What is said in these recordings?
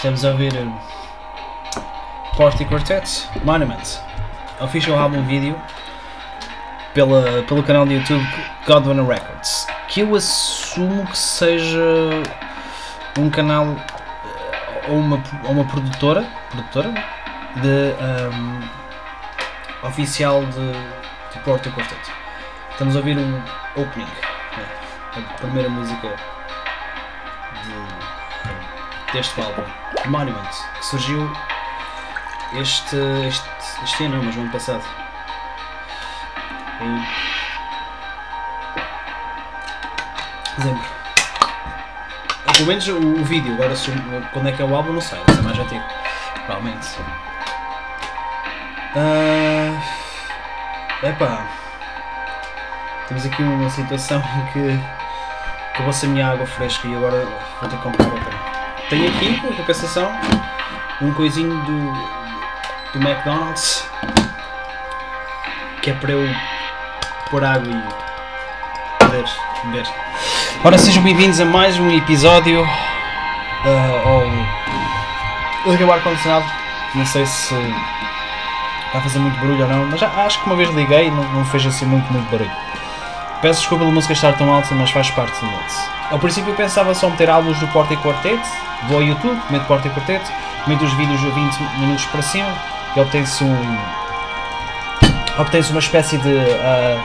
Estamos a ouvir uh, Party Quartet Monument, official album video pela, pelo canal do YouTube Godwin Records, que eu assumo que seja um canal uh, ou uma, ou uma produtora, produtora de um, oficial de, de Party Quartet. Estamos a ouvir um opening, né? a primeira música deste álbum, Monument, que surgiu este, este, este ano, mas no ano passado. Em dezembro. Pelo menos o, o vídeo, agora se, quando é que é o álbum não sei, deve ser mais antigo. Provavelmente. Uh, epá. Temos aqui uma situação em que acabou-se a minha água fresca e agora vou ter que comprar Tenho aqui, por compensação, um coisinho do, do McDonald's que é para eu pôr água e poder beber. Ora, sejam bem-vindos a mais um episódio uh, ao. Liguei o ar-condicionado, não sei se vai fazer muito barulho ou não, mas acho que uma vez liguei e não, não fez assim muito, muito barulho. Peço desculpa pela música estar tão alta, mas faz parte do mood. Ao princípio pensava só meter álbuns do Porta e Quartet, vou ao YouTube, meto Porta e Quartet, meto os vídeos de 20 minutos para cima e obtém-se um. obtém-se uma espécie de uh,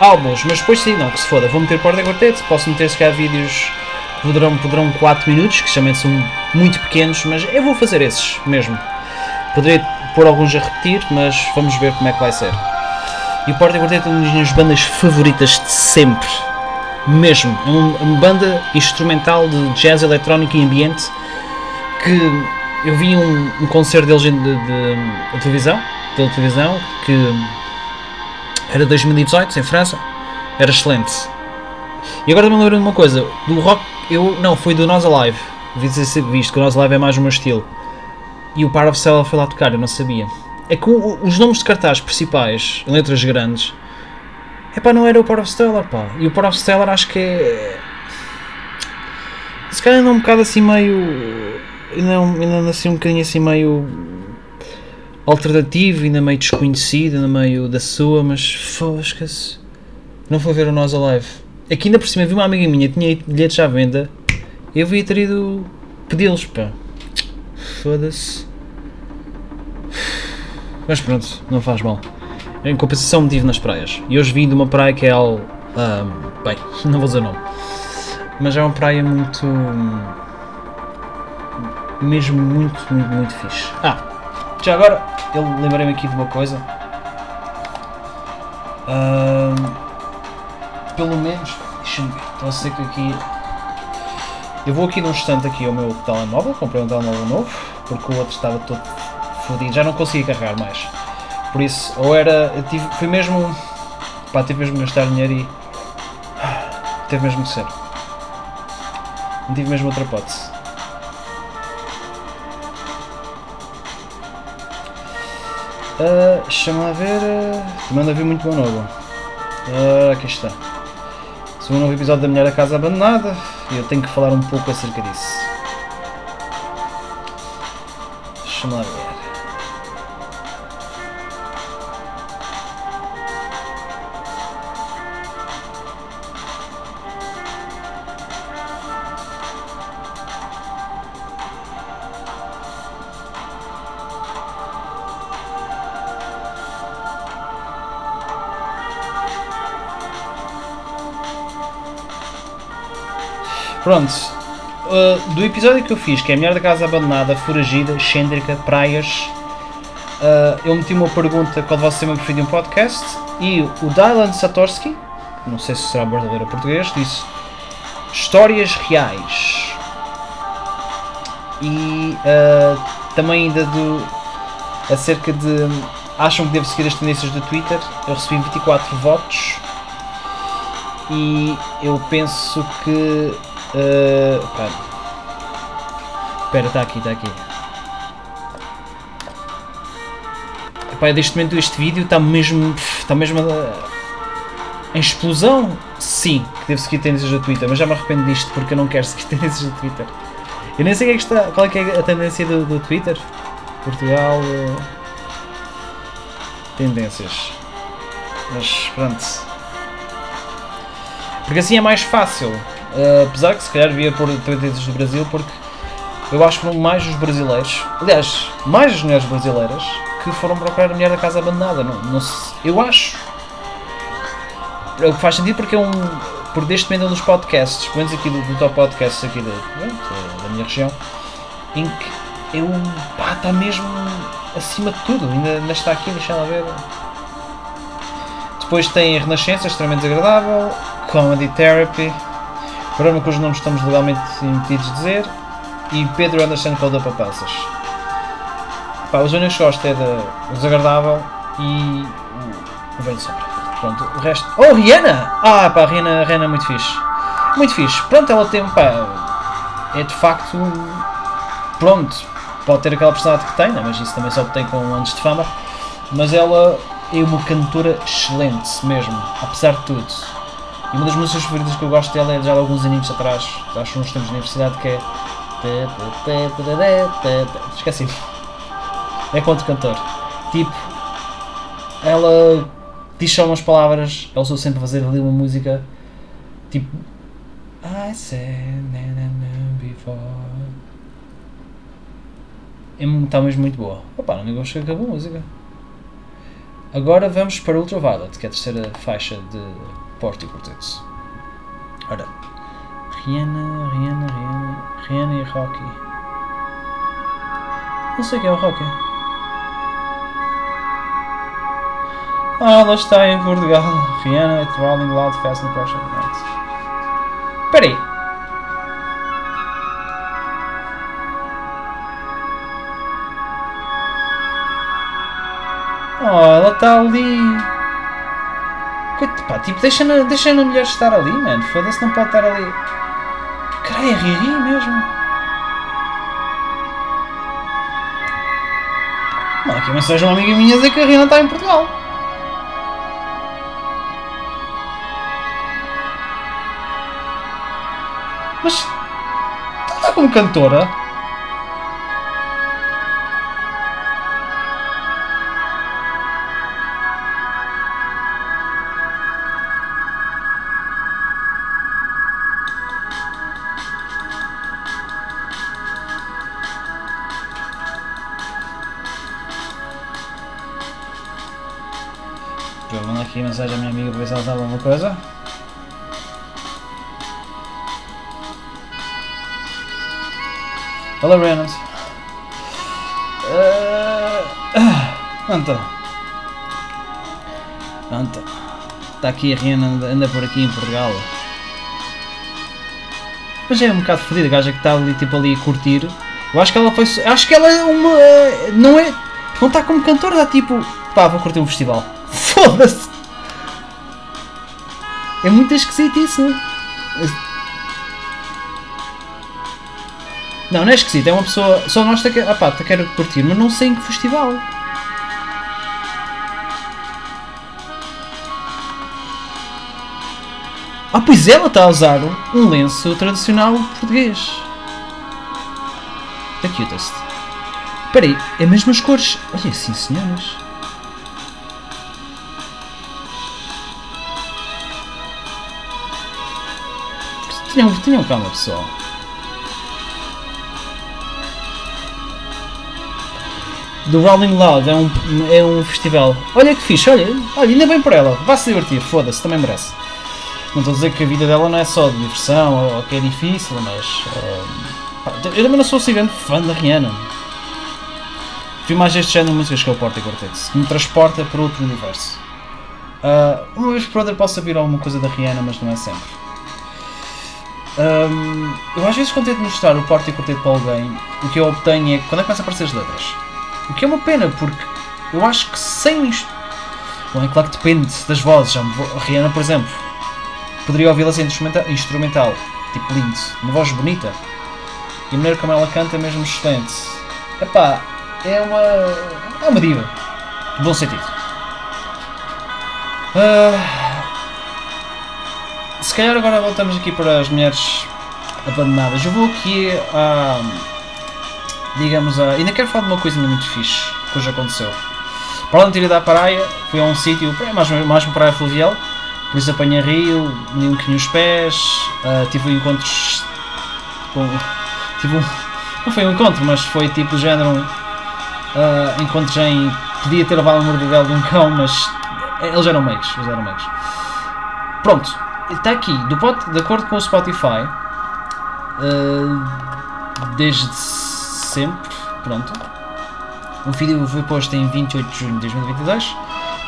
álbuns, mas depois sim, não, que se foda, vou meter Porta e Quartet, posso meter se calhar vídeos poderão, poderão 4 minutos, que também são muito pequenos, mas eu vou fazer esses mesmo. Poderei pôr alguns a repetir, mas vamos ver como é que vai ser. E o Porta Quartet é uma das minhas bandas favoritas de sempre. Mesmo. É uma banda instrumental de jazz eletrónico e ambiente que eu vi um, um concerto deles de, de, de, televisão, pela televisão, que era 2018 em França. Era excelente. E agora também lembro de uma coisa, do rock, eu não, foi do Nós Alive. Visto que o Nós Alive é mais o meu estilo. E o Par of Cell foi lá tocar, eu não sabia é que os nomes de cartaz principais, em letras grandes, é pá, não era o Power of Stellar, pá. E o Power of Stellar acho que é. Se calhar ainda é um bocado assim meio. Ainda, ainda assim um bocadinho assim meio. alternativo, ainda meio desconhecido, ainda meio da sua, mas. Fosca-se. Não foi ver o Nós Alive. Aqui ainda por cima vi uma amiga minha, tinha bilhetes à venda. Eu vi ter ido pedi-los, pá. Foda-se. Mas pronto, não faz mal. Em compensação me tive nas praias. E hoje vim de uma praia que é ao. Bem, não vou dizer o nome. Mas é uma praia muito. Mesmo muito, muito, muito fixe. Ah, já agora eu lembrei-me aqui de uma coisa. Pelo menos. Deixa-me ver. Estou a ser que aqui. Eu vou aqui num instante aqui ao meu telemóvel. Comprei um telemóvel novo. Porque o outro estava todo fodido, já não conseguia carregar mais. Por isso, ou era. Tive, foi mesmo. Pá, tive mesmo que gastar dinheiro e. Teve mesmo que ser. Não tive mesmo outra hipótese. Uh, ah, a ver. Uh, manda vir muito bom novo. Uh, aqui está. Segundo novo episódio da Mulher da Casa Abandonada e eu tenho que falar um pouco acerca disso. Chama a ver. Pronto. Uh, do episódio que eu fiz, que é a Mulher da Casa Abandonada, Foragida, Excêntrica, Praias, uh, eu meti uma pergunta qual você me preferir um podcast e o Dylan Satorsky, não sei se será verdadeiro português, disse Histórias Reais. E uh, também ainda do acerca de acham que devo seguir as tendências do Twitter. Eu recebi 24 votos e eu penso que Uh, Espera, está aqui, está aqui. Epá, neste momento este vídeo está mesmo. Está mesmo a, em explosão. Sim, que devo seguir tendências do Twitter, mas já me arrependo disto porque eu não quero seguir tendências do Twitter. Eu nem sei que é que está, qual é, que é a tendência do, do Twitter. Portugal. Uh, tendências. Mas pronto. Porque assim é mais fácil. Uh, apesar que se calhar devia pôr tendências do Brasil, porque eu acho que foram mais os brasileiros, aliás, mais as mulheres brasileiras que foram procurar a mulher da casa abandonada. Não, não se, eu acho. O que faz sentido porque é um. Por deste momento é um dos podcasts, pelo menos aqui do, do top podcasts aqui da, da minha região, em que é um. pá, está mesmo acima de tudo, ainda, ainda está aqui, deixa lá ver. Depois tem a Renascença, extremamente desagradável, Comedy Therapy, programa cujos nomes estamos legalmente impedidos de dizer, e Pedro Anderson Calda Papassas. Pá, os únicos que gosto é da Desagradável e o Bem Sombra. Pronto, o resto. Oh, Rihanna! Ah, pá, Rihanna, Rihanna é muito fixe. Muito fixe. Pronto, ela tem. pá. É de facto. Pronto, pode ter aquela personalidade que tem, né? mas isso também só tem com anos de fama. Mas ela é uma cantora excelente mesmo, apesar de tudo. E uma das músicas favoritas que eu gosto dela é já há alguns aninhos atrás, acho uns tempos de universidade, que é. Esqueci. É contra cantor. Tipo, ela diz só umas palavras, ela sou sempre a fazer ali uma música tipo. I said before. Está mesmo muito boa. Opa, não me gosto que acabou a música. Agora vamos para Ultraviolet, que é a terceira faixa de Porto Cortez. Ora, Rihanna, Rihanna, Rihanna, Rihanna e Rocky. Não sei o que é o Rocky. Ah, ela está em Portugal. Rihanna, it's rolling loud, fast and pressure. Right. Peraí. Oh, ela está ali. Pá, tipo, deixa, na, deixa a mulher estar ali, mano. Foda-se, não pode estar ali. Caralho, é Riri mesmo. Mano, aqui uma mensagem uma amiga minha dizer que a Rina está em Portugal. Mas. Está como cantora? Olá, Reynolds. Uh, Anta. Anta. Está aqui a Rihanna, anda, anda por aqui em Portugal. Mas é um bocado fodida, a gaja que está ali, tipo, ali a curtir. Eu acho que ela foi. Acho que ela é uma. eh, Não é. Não está como cantora, está tipo. Pá, vou curtir um festival. Foda-se! É muito esquisito isso. Não, não é esquisito, é uma pessoa. Só nós que. Ah pá, te quero curtir, mas não sei em que festival. Ah, pois ela está a usar um lenço tradicional português. The cutest. Espera aí, é mesmo as cores. Olha, sim senhores. Tenham, tenham calma, pessoal. Do Rolling Loud é um, é um festival. Olha que fixe, olha, olha, ainda bem por ela. Vá se divertir, foda-se, também merece. Não estou a dizer que a vida dela não é só de diversão ou, ou que é difícil, mas. pá, eu também não sou assim grande fã da Rihanna. Vi mais este género de músicas que é o Porta e Quartet, que me transporta para outro universo. Ah, uma vez por outra posso ouvir alguma coisa da Rihanna, mas não é sempre. Ahm, eu às vezes quando tento mostrar o Porta e Quarteto para alguém, o que eu obtenho é quando é que começa a aparecer as letras. O que é uma pena, porque eu acho que sem isto. Bom, é claro que depende das vozes. A Rihanna, por exemplo, poderia ouvi-la sem instrumenta- instrumental, tipo lindo, uma voz bonita. E a maneira como ela canta é mesmo excelente. Epá, é uma. é uma diva. De bom sentido. Ah, se calhar agora voltamos aqui para as mulheres abandonadas. Eu vou aqui a. digamos a. Ainda quero falar de uma coisinha muito fixe que hoje aconteceu. Para além de ido à praia, fui a um sítio mais, mais uma praia fluvial, por isso apanhei rio, me um bocadinho os pés, uh, tive encontros com. um. não foi um encontro, mas foi tipo género. Uh, encontros em. podia ter levado uma mordidela de um cão, mas eles eram meios, eles eram meios. Pronto, está aqui, do, de acordo com o Spotify, uh, desde sempre, pronto. O vídeo foi posto em 28 de junho de 2022.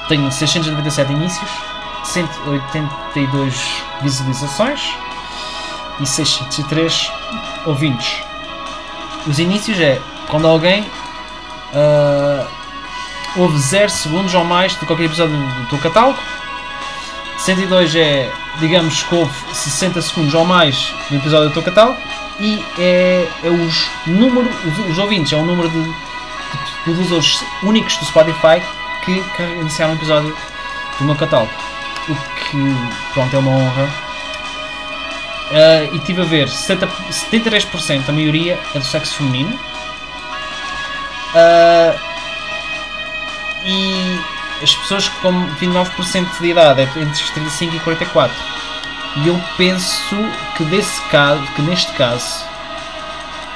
Tenho 697 inícios, 182 visualizações e 603 ouvintes. Os inícios é quando alguém uh, ouve 0 segundos ou mais de qualquer episódio do teu catálogo. 102 é, digamos que houve 60 segundos ou mais no episódio do teu catálogo. E é, é os números, os, os, ouvintes, é o número de, de, únicos do Spotify que, que iniciaram o episódio do meu catálogo. O que, pronto, é uma honra. Uh, e tive a ver, 70, 73% a maioria é do sexo feminino. Uh, e as pessoas com 29% de idade é entre 35 e 44. E eu penso que desse caso, que neste caso,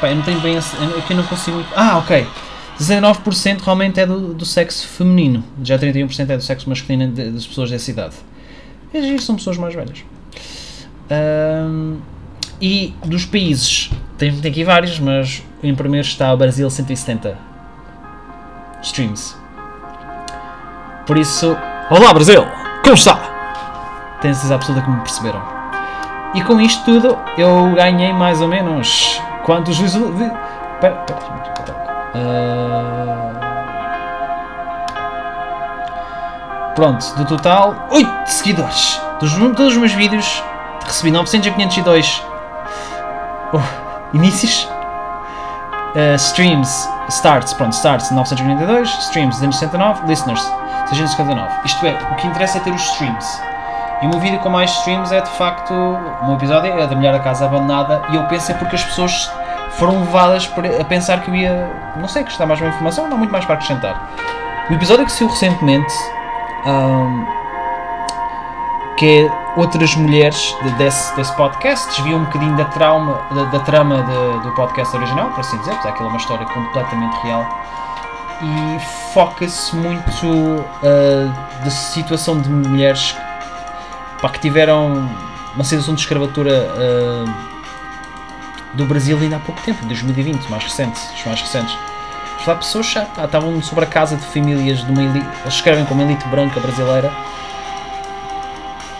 pá, eu não tenho bem, aqui eu não consigo. Ah, ok. 19% realmente é do, do sexo feminino, já 31% é do sexo masculino de, das pessoas dessa idade. Eles são pessoas mais velhas. Um, e dos países, tem, tem aqui vários, mas em primeiro está o Brasil, 170 streams. Por isso, olá Brasil, como está? Tenho certeza absoluta que me perceberam. E com isto tudo, eu ganhei mais ou menos quantos visualizações. Pera, pera, uh... Pronto, do total, 8 seguidores. Dos todos os meus vídeos, recebi 900 a 502 uh, inícios. Uh, streams, starts, pronto, starts 942, streams 269, listeners 659. Isto é, o que interessa é ter os streams. E o meu vídeo com mais streams é de facto. Meu episódio é da Mulher da Casa Abandonada e eu penso é porque as pessoas foram levadas a pensar que eu ia. Não sei, acrescentar mais uma informação, não há muito mais para acrescentar. O episódio que saiu recentemente. Um, que é outras mulheres de, desse, desse podcast, desvia um bocadinho da, trauma, da, da trama de, do podcast original, por assim dizer, porque aquilo é uma história completamente real e foca-se muito uh, da situação de mulheres pá, que tiveram uma situação de escravatura uh, do Brasil ainda há pouco tempo, 2020, mais recentes, os mais recentes. Lá pessoas já pá, estavam sobre a casa de famílias de uma elite, eles escrevem como elite branca brasileira,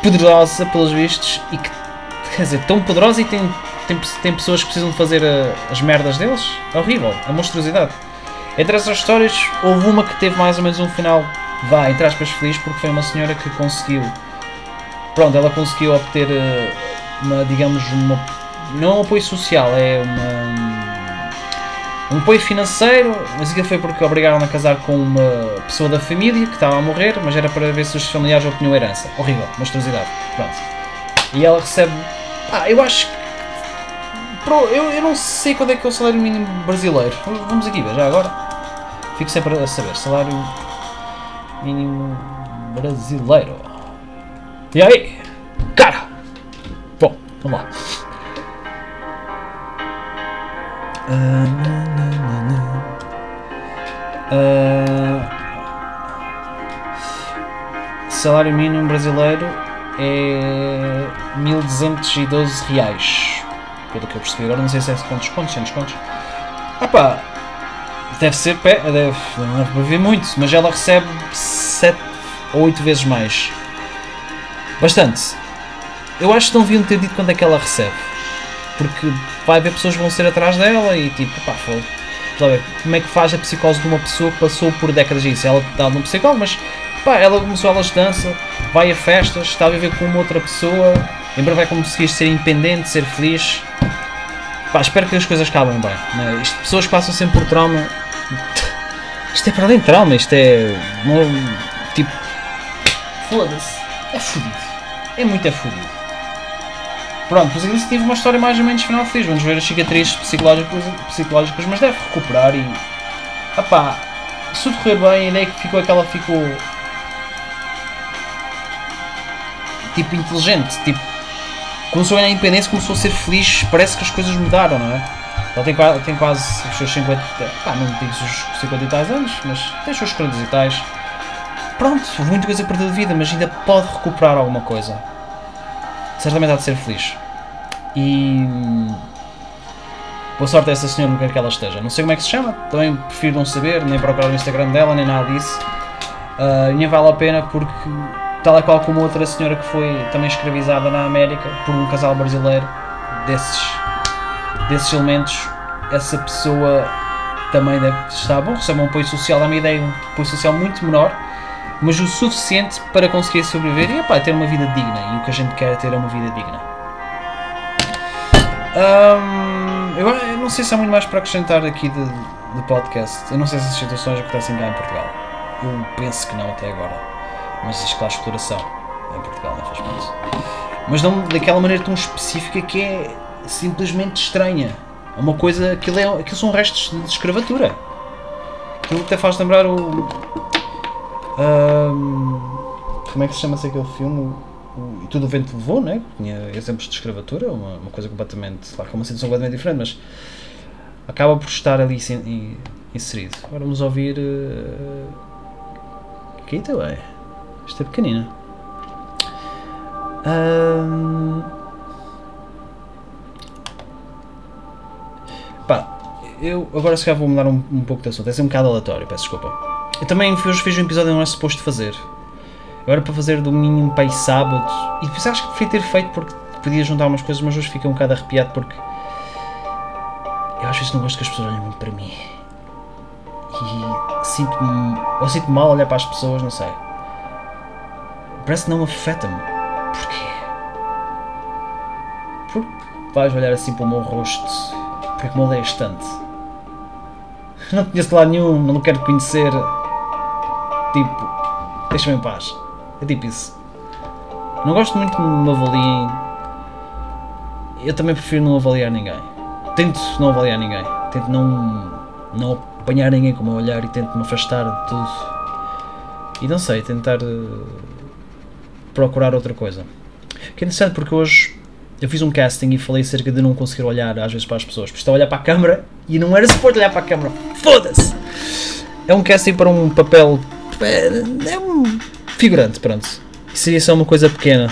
poderosa pelos vistos, e que, quer dizer, tão poderosa e tem, tem, tem pessoas que precisam de fazer uh, as merdas deles. É horrível, é monstruosidade. Entre essas histórias, houve uma que teve mais ou menos um final, vá, entre aspas, feliz, porque foi uma senhora que conseguiu. Pronto, ela conseguiu obter eh, uma, digamos, uma. Não um apoio social, é uma. Um apoio financeiro, mas aquilo foi porque obrigaram a casar com uma pessoa da família que estava a morrer, mas era para ver se os familiares obtinham herança. Horrível, monstruosidade. Pronto. E ela recebe. Ah, eu acho que Pro, eu, eu não sei quando é que é o salário mínimo brasileiro. Vamos aqui ver, já agora. Fico sempre a saber. Salário mínimo brasileiro. E aí? Cara! Bom, vamos lá. Uh, salário mínimo brasileiro é 1212 reais. Pelo que eu percebi agora, não sei se é com descontos, sem descontos. Ah pá, Deve ser pé, deve, não deve haver muito, mas ela recebe 7 ou 8 vezes mais. Bastante. Eu acho que não deviam ter dito quando é que ela recebe. Porque vai haver pessoas que vão ser atrás dela e tipo, pá, foda como é que faz a psicose de uma pessoa que passou por décadas disso? Ela está num psicólogo, mas pá, ela começou a aulas de dança, vai a festas, está a viver com uma outra pessoa, em breve vai conseguir ser independente, ser feliz. Pá, espero que as coisas acabem bem. Né? Isto, pessoas que passam sempre por trauma isto é para além de trauma, isto é. Tipo. Foda-se. É fodido. É muito é fodido. Pronto, pois ele tive uma história mais ou menos final feliz. Vamos ver as cicatrizes psicológicas, psicológicas mas deve recuperar e. Opá, se tudo correr bem, a ideia é que ficou aquela ficou. Tipo, inteligente. Tipo, começou a ganhar independência, começou a ser feliz. Parece que as coisas mudaram, não é? Ele tem, tem quase os seus 50. Pá, não digo os 50 e tais anos, mas tem os seus 40 e tais. Pronto, muita coisa perdida de vida, mas ainda pode recuperar alguma coisa. Certamente há de ser feliz. E. Boa sorte a essa senhora que quer que ela esteja. Não sei como é que se chama, também prefiro não saber, nem procurar no Instagram dela, nem nada disso. Ah, nem vale a pena porque, tal e qual como outra senhora que foi também escravizada na América por um casal brasileiro desses, desses elementos, essa pessoa também deve estar bom, recebe um apoio social, dá-me a ideia, um apoio social muito menor, mas o suficiente para conseguir sobreviver e epá, ter uma vida digna. E o que a gente quer é ter uma vida digna. Hum, eu, não sei se há muito mais para acrescentar aqui de, de podcast. Eu não sei se as situações acontecem cá em Portugal. Eu penso que não até agora. Mas que há exploração em Portugal, não faz parte. Mas não daquela maneira tão específica que é simplesmente estranha. É uma coisa. Aquilo, é, aquilo são restos de escravatura. Aquilo até faz lembrar o. hum, como é que se chama-se aquele filme? O, e tudo o vento levou, né? Tinha exemplos de escravatura, uma, uma coisa completamente. Claro que é uma situação completamente diferente, mas acaba por estar ali in- in- inserido. Agora vamos ouvir. Uh, aqui também. Esta é pequenina. Ahm, Pá, eu agora se calhar vou mudar um, um pouco de assunto. É ser um bocado aleatório, peço desculpa. Eu também fiz, fiz um episódio que não era suposto fazer. Eu era para fazer domingo para aí sábado. E depois acho que preferia ter feito porque podia juntar umas coisas, mas hoje fiquei um bocado arrepiado porque. Eu às vezes não gosto que as pessoas olhem muito para mim. E sinto-me. Ou sinto-me mal olhar para as pessoas, não sei. Parece que não me afeta-me. Porquê? Porque vais olhar assim para o meu rosto. Porque me odeias tanto. Não conheço lado nenhum, não quero conhecer. Tipo, deixa-me em paz. É tipo isso. Não gosto muito que me avaliem. Eu também prefiro não avaliar ninguém. Tento não avaliar ninguém. Tento não, não apanhar ninguém com o meu olhar e tento me afastar de tudo. E não sei, tentar eh, procurar outra coisa. Que é interessante porque hoje eu fiz um casting e falei acerca de não conseguir olhar às vezes para as pessoas. Porque estava a olhar para a câmara e não era suporte olhar para a câmara. Foda-se! É um casting para um papel. É, é um figurante, pronto. Seria só uma coisa pequena.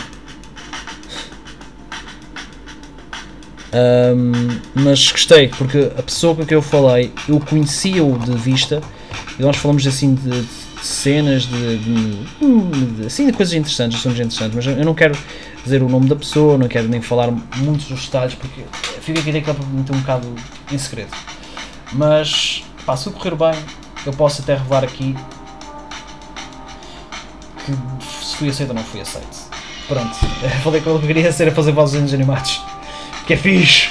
Ahm, mas gostei, porque a pessoa com quem eu falei, eu conhecia-o de vista e nós falamos assim de, de cenas, de, de- de- assim, de coisas interessantes, assuntos interessantes, mas eu não quero dizer o nome da pessoa, não quero nem falar muitos dos detalhes, porque fica aqui daquela meter um bocado em segredo. Mas, pá, se correr bem, eu posso até revelar aqui que se fui aceito ou não fui aceito. Pronto, falei que eu queria ser a fazer vozes dos animados, que é fixe.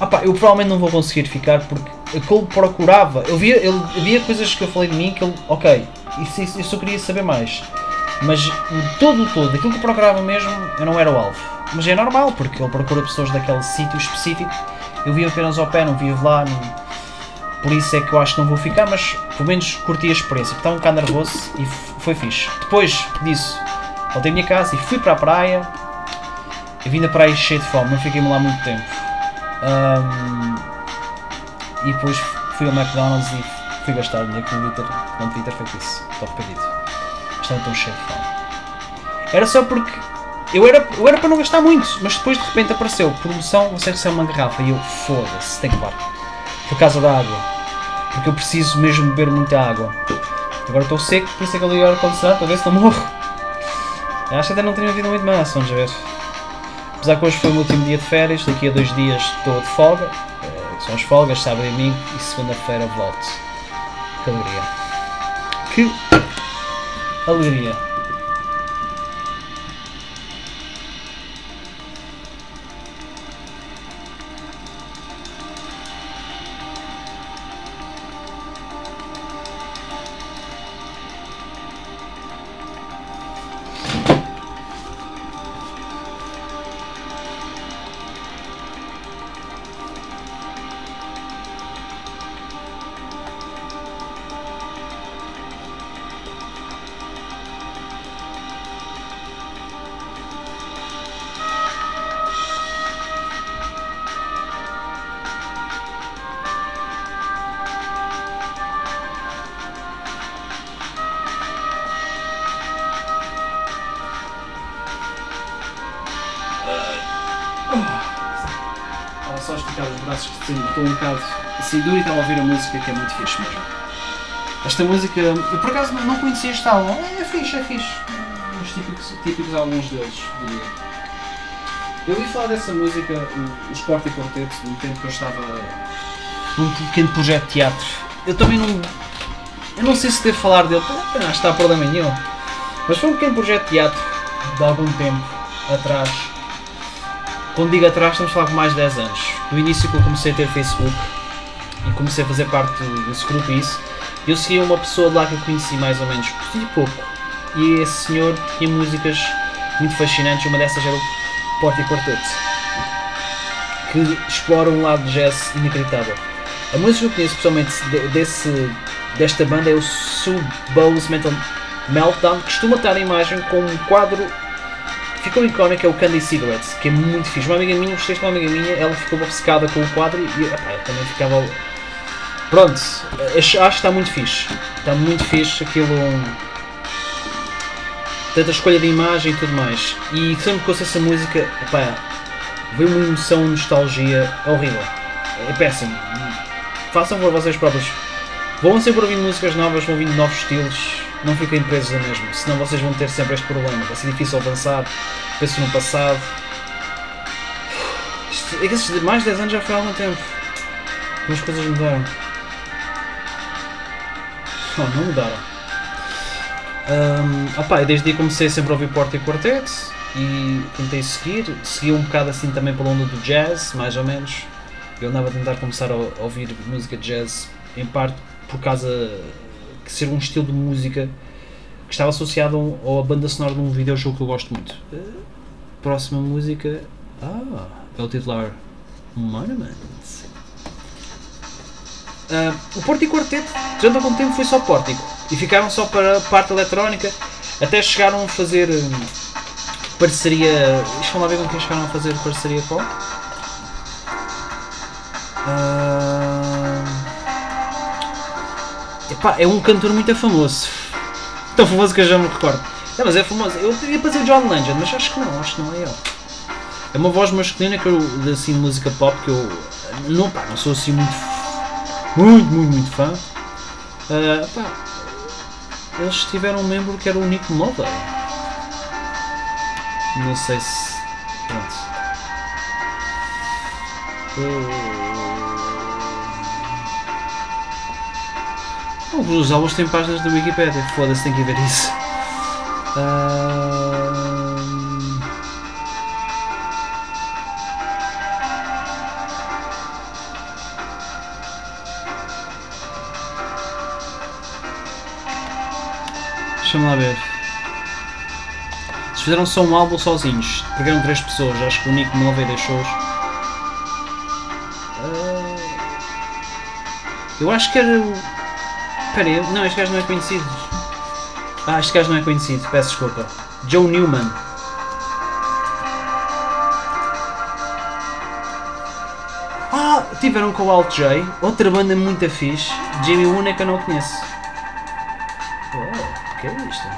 Ah pá, eu provavelmente não vou conseguir ficar porque aquilo que ele procurava, eu via, ele, havia coisas que eu falei de mim que ele, ok, isso, isso, eu só queria saber mais, mas o todo o todo, aquilo que eu procurava mesmo, eu não era o alvo. Mas é normal, porque ele procura pessoas daquele sítio específico, eu via apenas ao pé, não via lá, não- por isso é que eu acho que não vou ficar, mas pelo menos curti a experiência, estava um bocado nervoso e foi fixe. Depois disso, voltei à minha casa e fui para a praia. Eu vim da praia cheio de fome, não fiquei-me lá muito tempo. Ahm, e depois fui ao McDonald's e fui gastar dinheiro que não devia ter, não devia ter feito isso. Estou arrependido. Estava tão cheio de fome. Era só porque eu era, eu era para não gastar muito, mas depois de repente apareceu promoção, você recebe uma garrafa e eu foda-se, tem que levar. Por causa da água. Porque eu preciso mesmo beber muita água. Agora estou seco, por isso é que eu liguei o ar-condicionado para ver se não morro. Eu acho que até não tenho havido muito mais, vamos ver. Apesar que hoje foi o meu último dia de férias, daqui a dois dias estou de folga. eh, São as folgas, sábado e domingo, e segunda-feira volto. Que alegria. Que alegria. Um bocado duro e estava a ouvir a música que é muito fixe mesmo. Esta música, eu por acaso não conhecia este álbum, é, é fixe, é fixe. Os típicos, típicos álbuns deles, diria. Eu ouvi falar dessa música, o, Sport e Quarteto, no tempo que eu estava num pequeno projeto de teatro. Eu também não. Eu não sei se devo falar dele, que está problema nenhum. Mas foi um pequeno projeto de teatro de algum tempo atrás. Quando digo atrás, estamos a falar de mais de 10 anos. No início que eu comecei a ter Facebook e comecei a fazer parte desse grupo e isso, eu seguia uma pessoa lá que eu conheci mais ou menos por pouco. E esse senhor tinha músicas muito fascinantes, uma dessas era o Porta e Quarteto, que explora um lado de jazz inacreditável. A música que eu conheço pessoalmente desse, desta banda é o Sue Bowles Mental Meltdown, que costuma estar a imagem com um quadro ficou icónico, é o Candy Cigarettes, que é muito fixe. Uma amiga minha, gostei de uma amiga minha, ela ficou obcecada com o quadro e epá, eu também ficava. Pronto, acho, acho que está muito fixe. Está muito fixe aquilo. Tanta escolha de imagem e tudo mais. E sempre que ouço essa música, epá, veio uma emoção, nostalgia horrível. É péssimo. Façam por vocês próprios. Vão sempre ouvindo músicas novas, vão ouvindo novos estilos não fiquem presos a mesmo, senão vocês vão ter sempre este problema. Vai ser difícil avançar, penso no passado. Isto, é que esses mais de 10 anos já foi há algum tempo. Como as coisas mudaram. Não, não mudaram. Um, opa, desde aí comecei sempre a ouvir Porta e Quartet e tentei seguir. Segui um bocado assim também pelo mundo do jazz, mais ou menos. Eu andava a tentar começar a ouvir música jazz em parte por causa que ser um estilo de música que estava associado a, a banda sonora de um videojogo que eu gosto muito. Próxima música. Ah, é o titular Monument. Uh, o Pórtico Quarteto, durante algum tempo, foi só Pórtico e ficaram só para a parte eletrónica. Até chegaram a fazer um, parceria. Deixa lá ver com quem chegaram a fazer parceria com. Uh, Epá, é um cantor muito famoso. Tão famoso que eu já me recordo. Não, mas é famoso. Eu ia fazer o John Legend, mas acho que não, acho que não é ele. É uma voz masculina que eu, de assim, música pop que eu não, pá, não sou assim muito, muito, muito, muito fã. Uh, pá, eles tiveram um membro que era o Nick Mulder. Não sei se. Pronto. Uh, Os álbuns têm páginas da Wikipedia, foda-se, tem que ver isso. Um... Deixa-me lá ver. Se fizeram só um álbum sozinhos, pegaram três pessoas, acho que o Nick Mulvey deixou-os. Eu acho que era. Espera aí, não, este gajo não é conhecido. Ah, este gajo não é conhecido, peço desculpa. Joe Newman. Ah, tiveram com o Alt J, outra banda muito fixe. Jamie Woon é que eu não conheço. Oh, que é isto?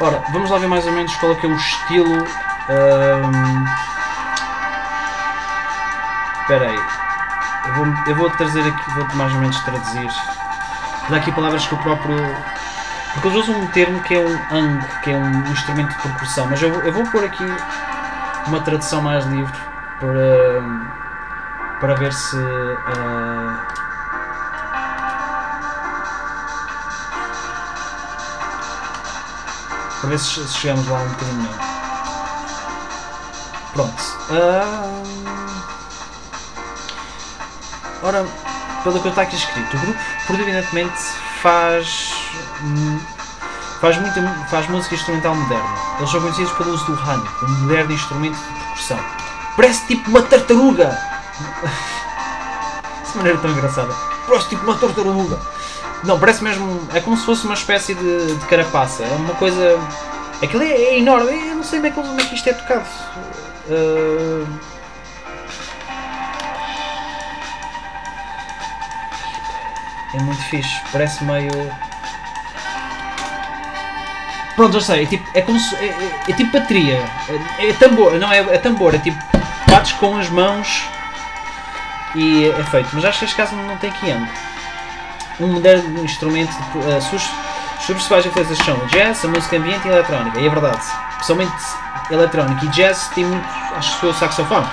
Ora, vamos lá ver mais ou menos qual é que é o estilo. Um... Espera aí. Eu vou, eu vou trazer aqui, vou mais ou menos traduzir. Vou dar aqui palavras que o próprio. Porque eles usam um termo que é um ang, que é um instrumento de percussão, mas eu, eu vou pôr aqui uma tradução mais livre para, para ver se. Uh, para ver se, chegamos lá um bocadinho melhor. Pronto. Uh, Ora, pelo que está aqui escrito, o grupo predominantemente faz. faz, muita, faz música instrumental moderna. Eles são conhecidos pelo uso do rani, um moderno instrumento de percussão. Parece tipo uma tartaruga! De maneira tão engraçada. Parece tipo uma tartaruga! Não, parece mesmo. É como se fosse uma espécie de, de carapaça. É uma coisa. Aquilo é, é enorme. Eu não sei como é que, como é que isto é tocado. Uh, É muito fixe, parece meio. Pronto, já sei, é tipo, é como se, é, é, é tipo bateria, é, é, tambor, não é, é tambor, é tipo, bates com as mãos e é feito, mas acho que este caso não tem que ando. Um moderno instrumento, de, uh, principais influências são jazz, a música ambiente e a eletrónica, e é verdade, pessoalmente eletrónica e jazz tem muito, acho que o saxofone.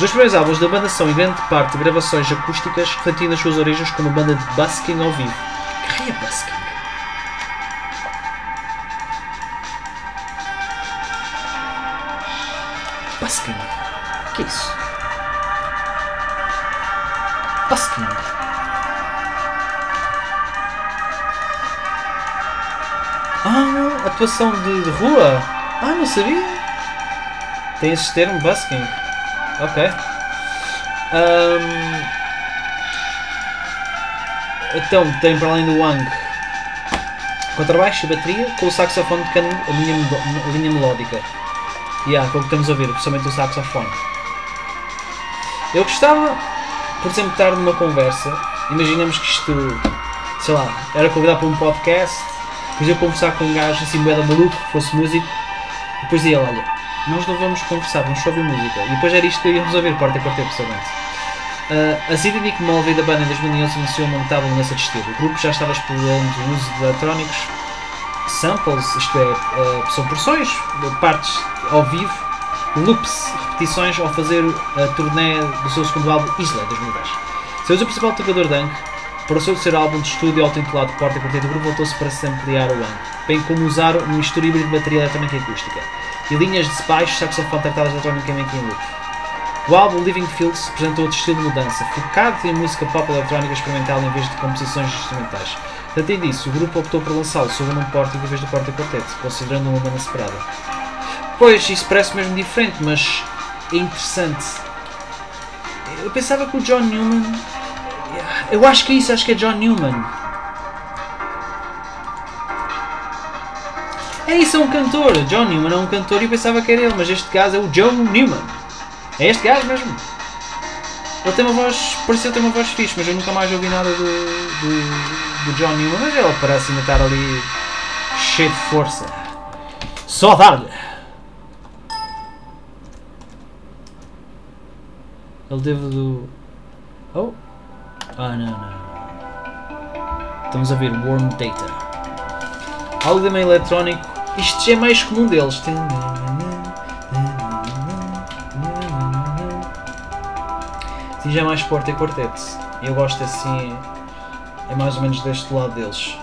Os primeiros álbuns da banda são em grande parte gravações acústicas, refletindo as suas origens como banda de busking ao vivo. Que é busking? Busking? O que é isso? Busking? Ah, atuação de, de rua? Ah, não sabia. Tem esse termo, busking. Ok. Um, então, tem para além do Wang contrabaixo e bateria, com o saxofone tocando a linha, a linha melódica. E yeah, com o que estamos a ouvir, principalmente o saxofone. Eu gostava, por exemplo, estar numa conversa. Imaginemos que isto, sei lá, era convidado para um podcast, depois eu conversar com um gajo assim, moeda maluco, que fosse músico, depois ia, olha, nós não vamos conversar, vamos só ouvir música. E depois era isto que íamos ouvir, quarto a quarto, pessoalmente. Uh, a Zidane Mulvey da banda em 2011 anunciou uma notável mudança de estilo. O grupo já estava explorando o uso de eletrónicos, samples, isto é, uh, são porções, partes ao vivo, loops, repetições ao fazer a turnê do seu segundo álbum Isla, 2010. Sendo o principal tocador de Ank, para o seu terceiro álbum de estúdio auto-intitulado Porta Quarteto, o grupo voltou-se para samplear o Ank, bem como usar um mistura híbrido de bateria eletrónica e acústica, e linhas de baixo saxofone tratadas eletronicamente em loop. O álbum Living Fields apresentou outro estilo de mudança, focado em música pop eletrónica experimental em vez de composições instrumentais. Além disso, o grupo optou por lançá-lo sob o nome em vez do Porta Quarteto, considerando uma banda separada. Pois, isso parece mesmo diferente, mas é interessante. Eu pensava que o John Newman. Eu acho que é isso, acho que é John Newman. É isso, é um cantor. John Newman é um cantor e eu pensava que era ele, mas este caso é o John Newman. É este gajo mesmo. Ele tem uma voz. pareceu ter uma voz fixe, mas eu nunca mais ouvi nada do, do, do John Newman. Mas ele parece ainda estar ali cheio de força. Só dar-lhe! Ele teve do. Oh! Ah, não, não. Estamos a ver Warm Data. Algo também eletrónico. Isto já é mais comum deles. Sim, já é mais forte e quarteto. Eu gosto assim. É mais ou menos deste lado deles.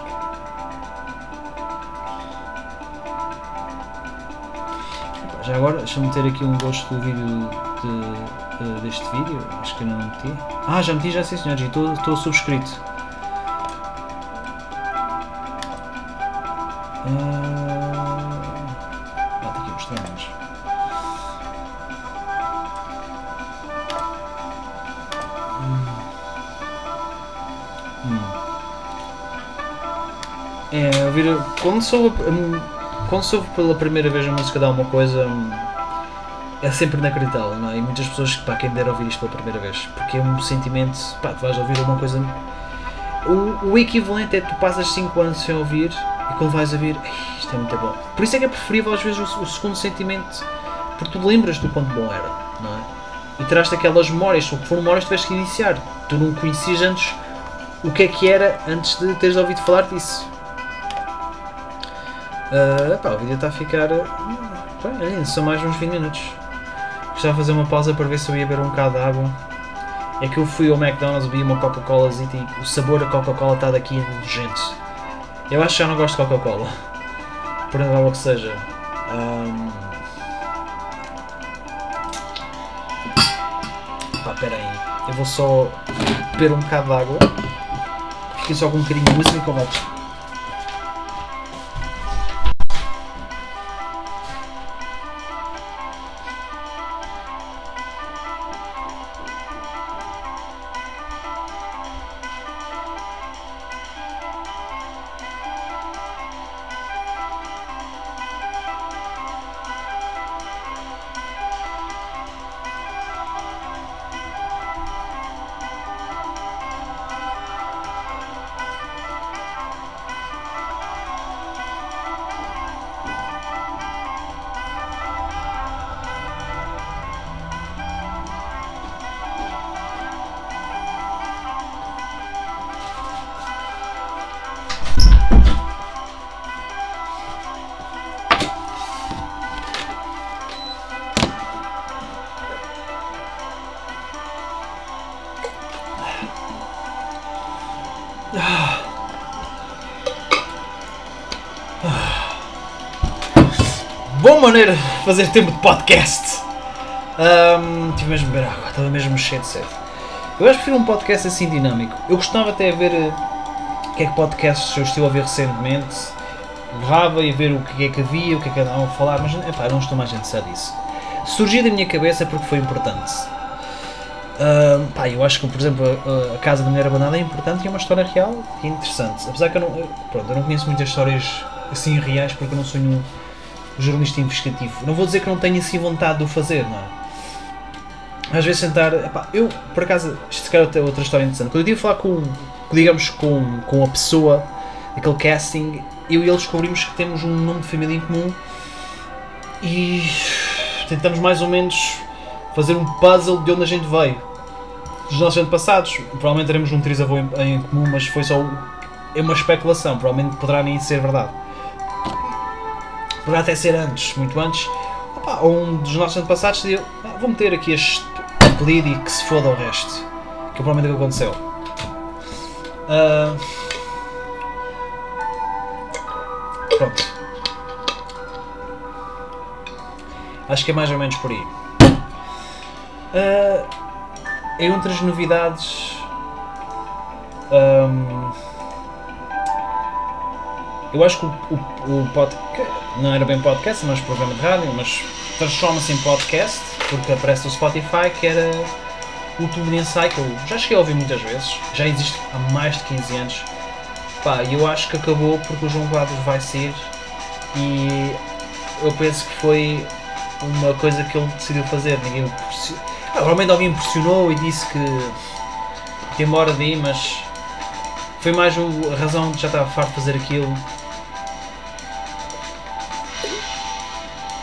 Já agora, deixa-me ter aqui um gosto do vídeo de, de, deste vídeo. Acho que não meti. Ah, já meti, já sim senhores, e estou subscrito. Quando sou quando soube pela primeira vez a música de alguma coisa é sempre inacreditável, não é? E muitas pessoas, pá, quem dera ouvir isto pela primeira vez, porque é um sentimento, pá, tu vais ouvir alguma coisa. O, o equivalente é que tu passas 5 anos sem ouvir e quando vais ouvir, isto é muito bom. Por isso é que é preferível às vezes o, o segundo sentimento, porque tu lembras do quanto bom era, não é? E traz-te aquelas memórias, o que foram memórias tiveste que iniciar. Tu não conhecias antes o que é que era antes de teres ouvido falar disso. Uh, pá, o vídeo está a ficar. Uh, ainda são mais uns 20 minutos. Gostava de fazer uma pausa para ver se eu ia beber um bocado de água. É que eu fui ao McDonald's, bebi uma Coca-Cola e o sabor da Coca-Cola está daqui nojento. Eu acho que já não gosto de Coca-Cola. Por nada que seja. Um... Pá, pera aí. Eu vou só beber um bocado de água. Fiquem só com um bocadinho de música e. maneira de fazer tempo de podcast. Um, tive mesmo beber água, estava mesmo cheio de sede. Eu acho que prefiro um podcast assim dinâmico. Eu gostava até de ver eh, o que é que podcasts eu estive a ver recentemente. Berrava e ver o que é que havia, o que é que andavam a falar, mas epá, não estou mais interessado nisso. Surgiu da minha cabeça porque foi importante. Pá, eu acho que, por exemplo, a, a Casa da Mulher Abandonada é importante e é uma história real e interessante. Apesar que eu não, pronto, eu não conheço muitas histórias assim reais porque eu não sou nenhum jornalista investigativo. Não vou dizer que não tenho assim vontade de o fazer, não é? Às vezes sentar. Epá, eu, por acaso, isto se é outra história interessante. Quando eu tive a falar com, digamos, com, com a pessoa, aquele casting, eu e ele descobrimos que temos um nome de família em comum e tentamos mais ou menos fazer um puzzle de onde a gente veio. Dos nossos antepassados, provavelmente teremos um trisavô em, em comum, mas foi só é uma especulação, provavelmente poderá nem ser verdade. Poderá até ser antes, muito antes. Opa, um dos nossos antepassados decidiu, ah, vou meter aqui este apelido e que se foda o resto. Que é provavelmente o que aconteceu. Uh... Pronto. Acho que é mais ou menos por aí. Uh, em outras novidades, um, eu acho que o, o, o podcast não era bem podcast, mas programa de rádio, mas transforma-se em podcast porque aparece o Spotify que era o Tubulent que eu já cheguei a ouvir muitas vezes, já existe há mais de 15 anos. Pá, eu acho que acabou porque o João Quadros vai ser e eu penso que foi uma coisa que ele decidiu fazer. Ninguém ah, provavelmente alguém impressionou e disse que tem uma hora de ir, mas foi mais a razão de já estava farto de fazer aquilo.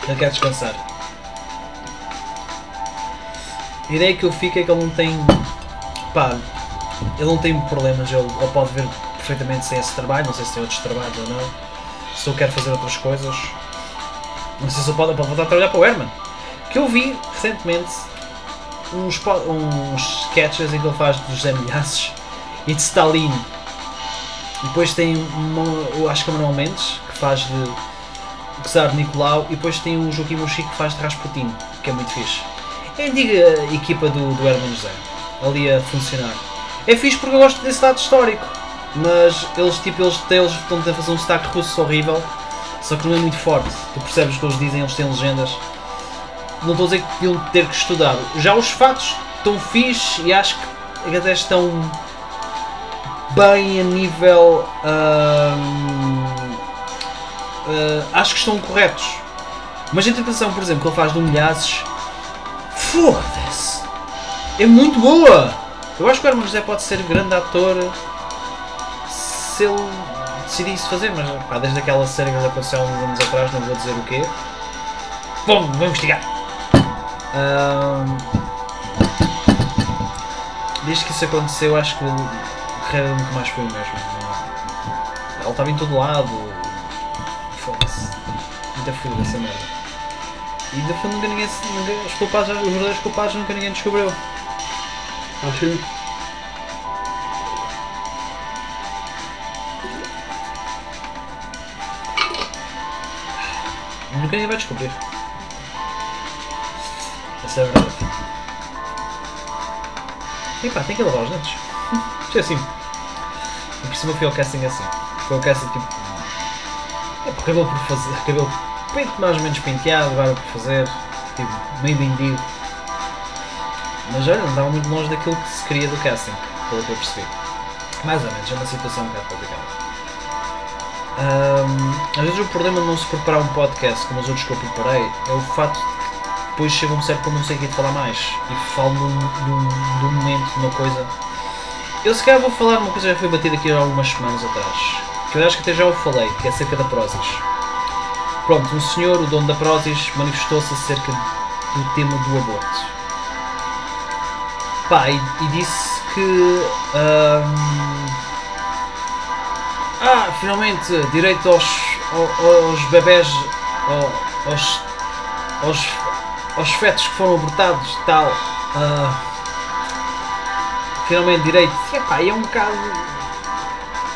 Ele quer descansar. A ideia que eu fico é que ele não tem. pá, ele não tem problemas, ele, ele pode ver perfeitamente sem esse trabalho, não sei se tem outros trabalhos ou não. Se ele quer fazer outras coisas. Não sei se pode, pode voltar a trabalhar para o Herman. Que eu vi recentemente uns, uns sketches em que ele faz dos José e de Stalin. Depois tem, uma, eu acho que é Manuel Mendes, que faz de Czar Nicolau, e depois tem o Joaquim Mochi que faz de Rasputin, que é muito fixe. É a antiga equipa do, do Herman José, ali a funcionar. É fixe porque eu gosto desse lado histórico, mas eles, tipo, eles, eles estão a fazer um sotaque russo horrível, só que não é muito forte. Tu percebes o que eles dizem, eles têm legendas não estou a dizer que deviam ter que estudar. Já os fatos estão fixe e acho que até estão bem a nível. uh, acho que estão corretos. Mas a interpretação, por exemplo, que ele faz de humilhaços. Foda-se! É muito boa! Eu acho que o Herman José pode ser grande ator se ele decidisse fazer, mas pá, desde aquela série que aconteceu há uns anos atrás, não vou dizer o quê. Vamos, vamos investigar! Um, desde que isso aconteceu, acho que o carreira nunca mais foi o mesmo. Ela estava em todo lado. Foda-se. Muita frio dessa merda. E ainda foi nunca ninguém. Nunca, os, culpados, os verdadeiros culpados nunca ninguém descobriu. Acho. Nunca ninguém vai descobrir. Isso é verdade. E pá, tem que lavar os dentes. Isto é assim. E por cima fui ao casting assim. Foi ao casting tipo. É, acabou por fazer. Acabou peito mais ou menos penteado, agora por fazer. Tipo, meio vendido. Mas olha, não estava muito longe daquilo que se queria do casting, pelo que eu percebi. Mais ou menos, é uma situação um bocado complicada. Um, às vezes o problema de não se preparar um podcast como os outros que eu preparei é o facto de depois chega um certo ponto não sei o que de falar mais e falo num, num, num momento, numa coisa. Eu se calhar vou falar uma coisa que já foi batida aqui há algumas semanas atrás, que eu acho que até já o falei, que é acerca da Prozis. Pronto, um senhor, o dono da Prozis, manifestou-se acerca do tema do aborto. Pá, e, e disse que. Hum, ah, finalmente, direito aos, aos, aos bebés, aos, aos aos fetos que foram abortados tal. Uh, finalmente direito. E, epá, é um bocado.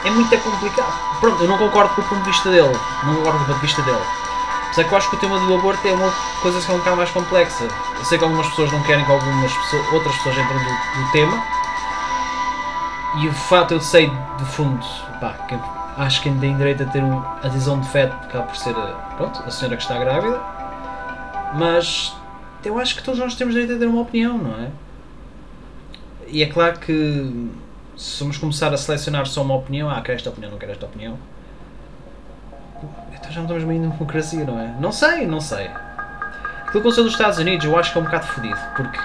É muito complicado. Pronto, eu não concordo com o ponto de vista dele. Não concordo com o ponto de vista dele. Mas é que eu acho que o tema do aborto é uma coisa que é um bocado mais complexa. Eu sei que algumas pessoas não querem que algumas pessoas, outras pessoas entrem do tema. E o fato eu sei de fundo, pá, que acho que ainda tem direito a ter um, a decisão de feto, porque por ser pronto, a senhora que está grávida. Mas eu acho que todos nós temos direito a ter uma opinião, não é? E é claro que se vamos começar a selecionar só uma opinião, ah, quero esta opinião, não quero esta opinião, então já não estamos meio em democracia, não é? Não sei, não sei. Aquilo que aconteceu nos Estados Unidos eu acho que é um bocado fodido, porque,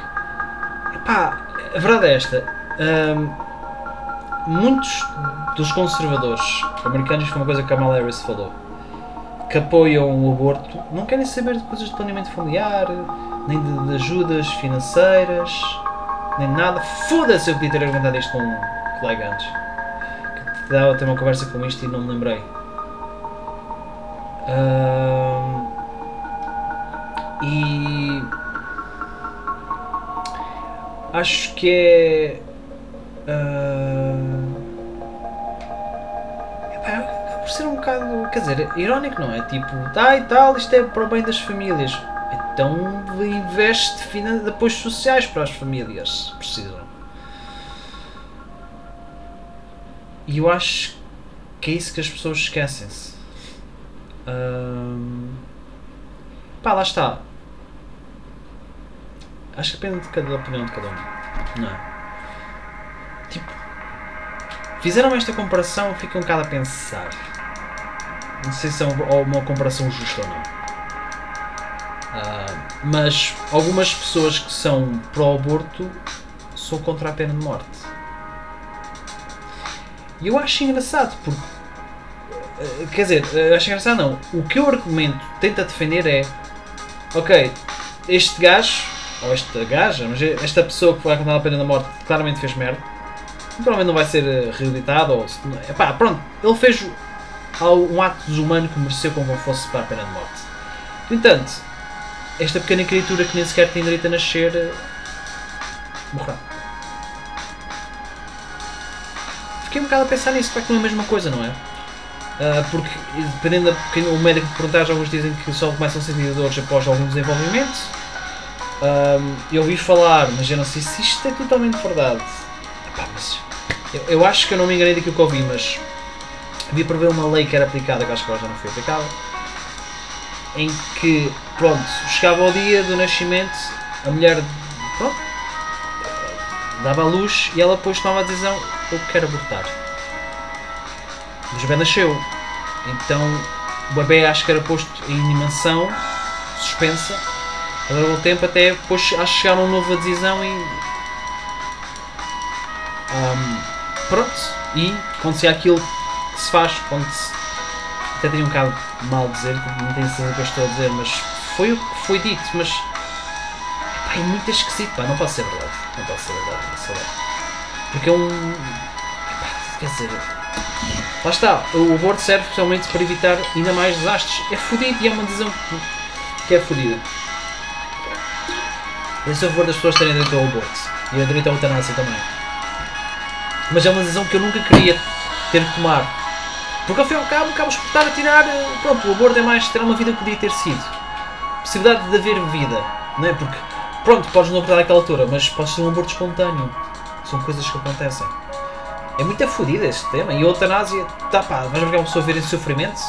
pá, a verdade é esta. Muitos dos conservadores americanos, foi uma coisa que a Kamala Harris falou, que apoiam o aborto, não querem saber de coisas de planeamento familiar, nem de, de ajudas financeiras, nem nada. Foda-se, eu podia ter argumentado isto com colega antes. Que dava ter uma conversa com isto e não me lembrei. Uh, e acho que é. Uh, é por ser um bocado. Quer dizer, irónico, não é? Tipo, tá e tal, isto é para o bem das famílias. Então investe de apoios sociais para as famílias precisam. E eu acho que é isso que as pessoas esquecem-se. Hum, pá, lá está. Acho que depende de cada opinião de cada um. Não é? Tipo, fizeram esta comparação, fica um bocado a pensar. Não sei se é uma comparação justa ou não. Uh, mas algumas pessoas que são pró-aborto são contra a pena de morte. E eu acho engraçado, porque. Uh, quer dizer, uh, acho engraçado não. O que o argumento tenta defender é. Ok, este gajo, ou esta gaja, mas esta pessoa que foi condenar a pena da morte claramente fez merda. Provavelmente não vai ser reeditado. Ou, epá, pronto, ele fez um ato desumano que mereceu como fosse para a pena de morte. No entanto, esta pequena criatura que nem sequer tem direito a nascer eh, morreu. Fiquei um bocado a pensar nisso, para que não é a mesma coisa, não é? Uh, porque dependendo da o médico que perguntar, alguns dizem que só começam a sentir dores após algum desenvolvimento. Um, eu ouvi falar, mas eu não sei se isto é totalmente verdade. Epá, eu, eu, acho que eu não me enganei daquilo que ouvi, mas vi ver uma lei que era aplicada, que acho que agora já não foi aplicada, em que, pronto, chegava o dia do nascimento, a mulher, pronto, dava a luz e ela depois tomava a decisão: eu quero abortar. O bebê nasceu. Então o bebê acho que era posto em animação, suspensa, durante o tempo até depois acho que chegaram a uma nova decisão e. Um, pronto. E acontecia aquilo que se faz quando se até tenho um bocado mal dizer, não tenho certeza o que eu estou a dizer, mas foi o que foi dito, mas é muito esquisito, pá, não pode ser verdade. Não pode ser verdade, não ser verdade. Porque é um. Quer dizer. Lá está, o aborto serve especialmente para evitar ainda mais desastres. É fodido e é uma decisão que é fodida. Eu sou a favor das pessoas terem direito ao aborto e a direito à eutanásia também. Mas é uma decisão que eu nunca queria ter que tomar porque ao fim e ao cabo acabas por estar a tirar. Eh, pronto, o aborto é mais ter uma vida que podia ter sido. Possibilidade de haver vida, não é? Porque, pronto, podes não abortar naquela altura, mas pode ser um aborto espontâneo. São coisas que acontecem. É muito fodido este tema. E a eutanásia, tá pá, vais ver uma pessoa ver esse sofrimento?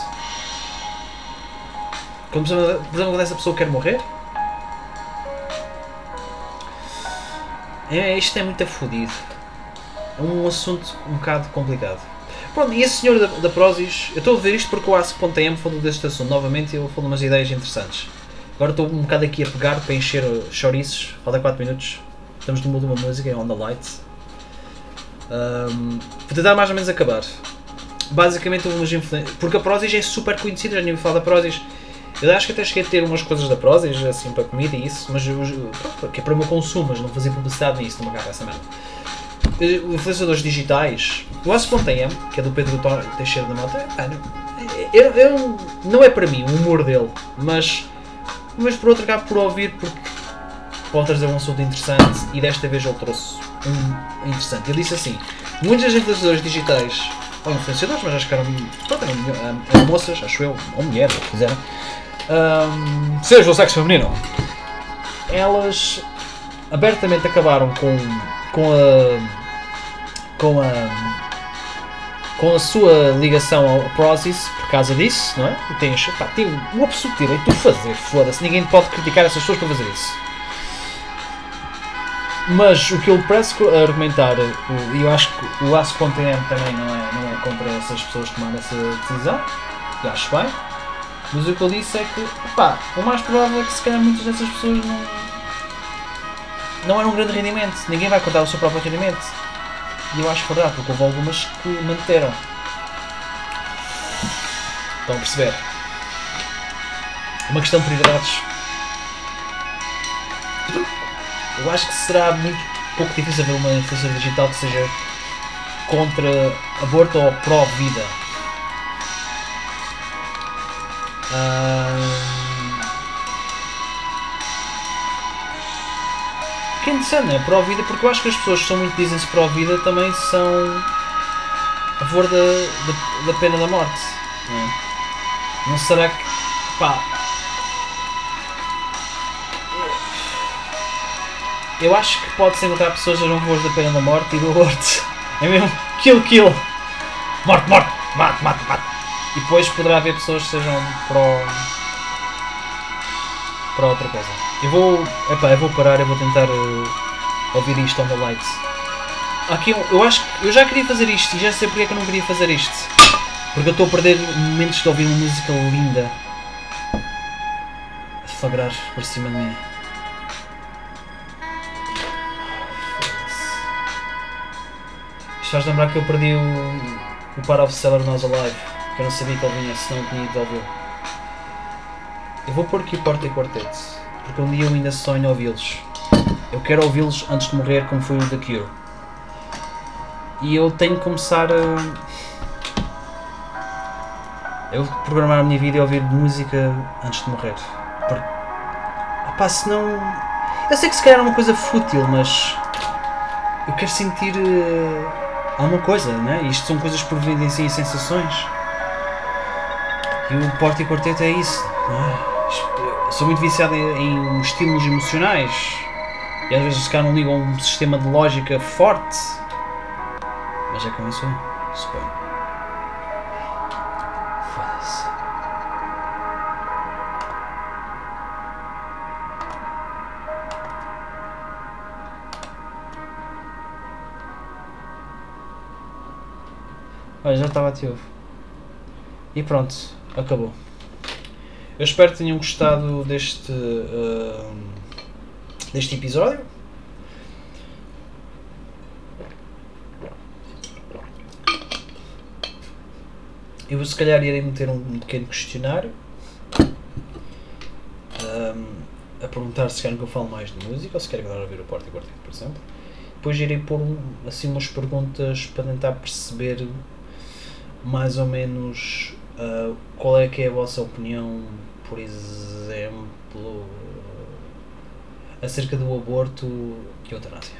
Como, por exemplo, quando essa pessoa quer morrer? É, isto é muito fodido. É um assunto um bocado complicado. Pronto, e esse senhor da, da Prozis, eu estou a ver isto porque o Aço.m falou deste assunto novamente e ele falou umas ideias interessantes. Agora estou um bocado aqui a pegar para encher chouriços, falta 4 minutos, estamos no mundo de uma música, é On The Lights. Um, vou tentar mais ou menos acabar. Basicamente umas influências, porque a Prozis é super conhecida, já nem falar da Prozis. Eu acho que até cheguei a ter umas coisas da Prozis, assim, para comida e isso, mas que é para o meu consumo, mas não fazia publicidade nisso, não me agarra essa merda. Eh, influenciadores digitais, o Aço.m, que é do Pedro Teixeira da Mota, eu, eu, não é para mim o humor dele, mas vez por outra acabo por ouvir porque pode trazer um assunto interessante e desta vez ele trouxe um interessante. Ele disse assim: muitos influenciadores digitais ou influenciadores, mas acho que eram, pronto, eram, eram moças, acho eu, ou mulheres, quiserem, um, seja o sexo feminino, elas abertamente acabaram com, com a com a com a sua ligação ao Prozis por causa disso, não é? E tens, pá, tem o absoluto direito de o fazer, foda-se, ninguém pode criticar essas pessoas por fazer isso. Mas o que eu parece argumentar, e eu acho que o ASO.m também não é, não é contra essas pessoas tomando essa decisão, e acho bem, mas o que eu disse é que, pá, o mais provável é que se calhar muitas dessas pessoas não. não eram um grande rendimento, ninguém vai cortar o seu próprio rendimento. E eu acho verdade, porque houve algumas que manteram. Estão a perceber? Uma questão de prioridades. Eu acho que será muito pouco difícil haver uma influência digital que seja contra aborto ou pró-vida. que é interessante, não é? Pró-vida, porque eu acho que as pessoas que são muito dizem-se pró-vida também são a favor da, da, da pena da morte. Não, é? não será que. pá. Eu acho que pode-se encontrar pessoas que a favor da pena da morte e do aborto. É mesmo kill, kill. Morte, morte, mate, mate, mate. E depois poderá haver pessoas que sejam pró. para outra coisa. Eu vou. Epá, eu vou parar, eu vou tentar uh, ouvir isto on the lights. Aqui eu, eu acho que eu já queria fazer isto e já sei porque é que eu não queria fazer isto. Porque eu estou a perder momentos de ouvir uma música linda a flagrar por cima de mim. Isto faz lembrar que eu perdi o, o Part of Seller Nós Alive, que eu não sabia que ele vinha, se não tinha ido ouvir. Eu vou pôr aqui Porta e Quarteto porque um dia eu ainda sonho ouvi-los. Eu quero ouvi-los antes de morrer, como foi o The Cure. E eu tenho que começar a. Eu programar a minha vida e ouvir música antes de morrer. Porque. Opá, senão. Eu sei que se calhar é uma coisa fútil, mas. Eu quero sentir. Uh, alguma coisa, né? Isto são coisas por vivenciar sensações. E o Porto e Quarteto é isso, é? sou muito viciado em, em estímulos emocionais e às vezes se calhar não ligam um sistema de lógica forte. Mas é como eu sou, suponho. E pronto, acabou. Eu espero que tenham gostado deste, uh, deste episódio. Eu se calhar irei meter um pequeno questionário um, eh, a perguntar se querem que eu fale mais de música ou se querem agora ouvir o Porto e Quarteto, por exemplo. Depois irei pôr assim umas perguntas para tentar perceber mais ou menos Uh, qual é que é a vossa opinião, por exemplo, acerca do aborto e eutanásia?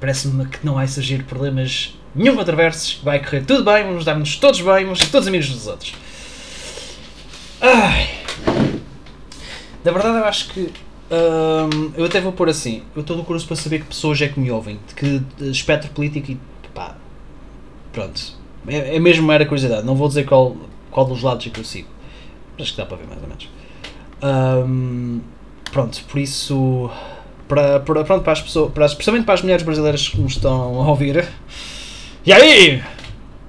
Parece-me que não vai surgir problemas nenhum controversos, vai correr tudo bem, vamos dar-nos todos bem, vamos ser todos amigos dos outros. Ai. Da verdade, eu acho que. Um, eu até vou pôr assim: eu estou curioso para saber que pessoas é que me ouvem, de que espectro político e. pá. Pronto. É, é mesmo mera curiosidade. Não vou dizer qual qual dos lados é que eu sigo. Acho que dá para ver mais ou menos. Um, pronto, por isso, para, para, pronto, para as pessoas, para, especialmente para as mulheres brasileiras que me estão a ouvir. E aí,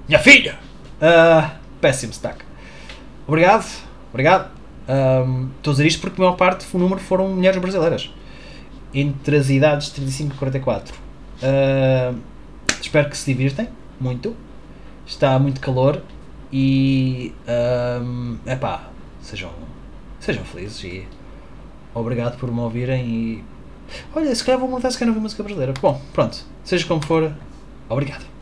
minha filha? Uh, péssimo destaque. Obrigado, obrigado. Um, estou a dizer isto porque a maior parte do número foram mulheres brasileiras. Entre as idades de 35 e 44. Uh, espero que se divirtem muito. Está muito calor e um, epá, sejam, sejam felizes e obrigado por me ouvirem e olha, se calhar vou montar se calhar ouvir música brasileira. Bom, pronto, seja como for, obrigado.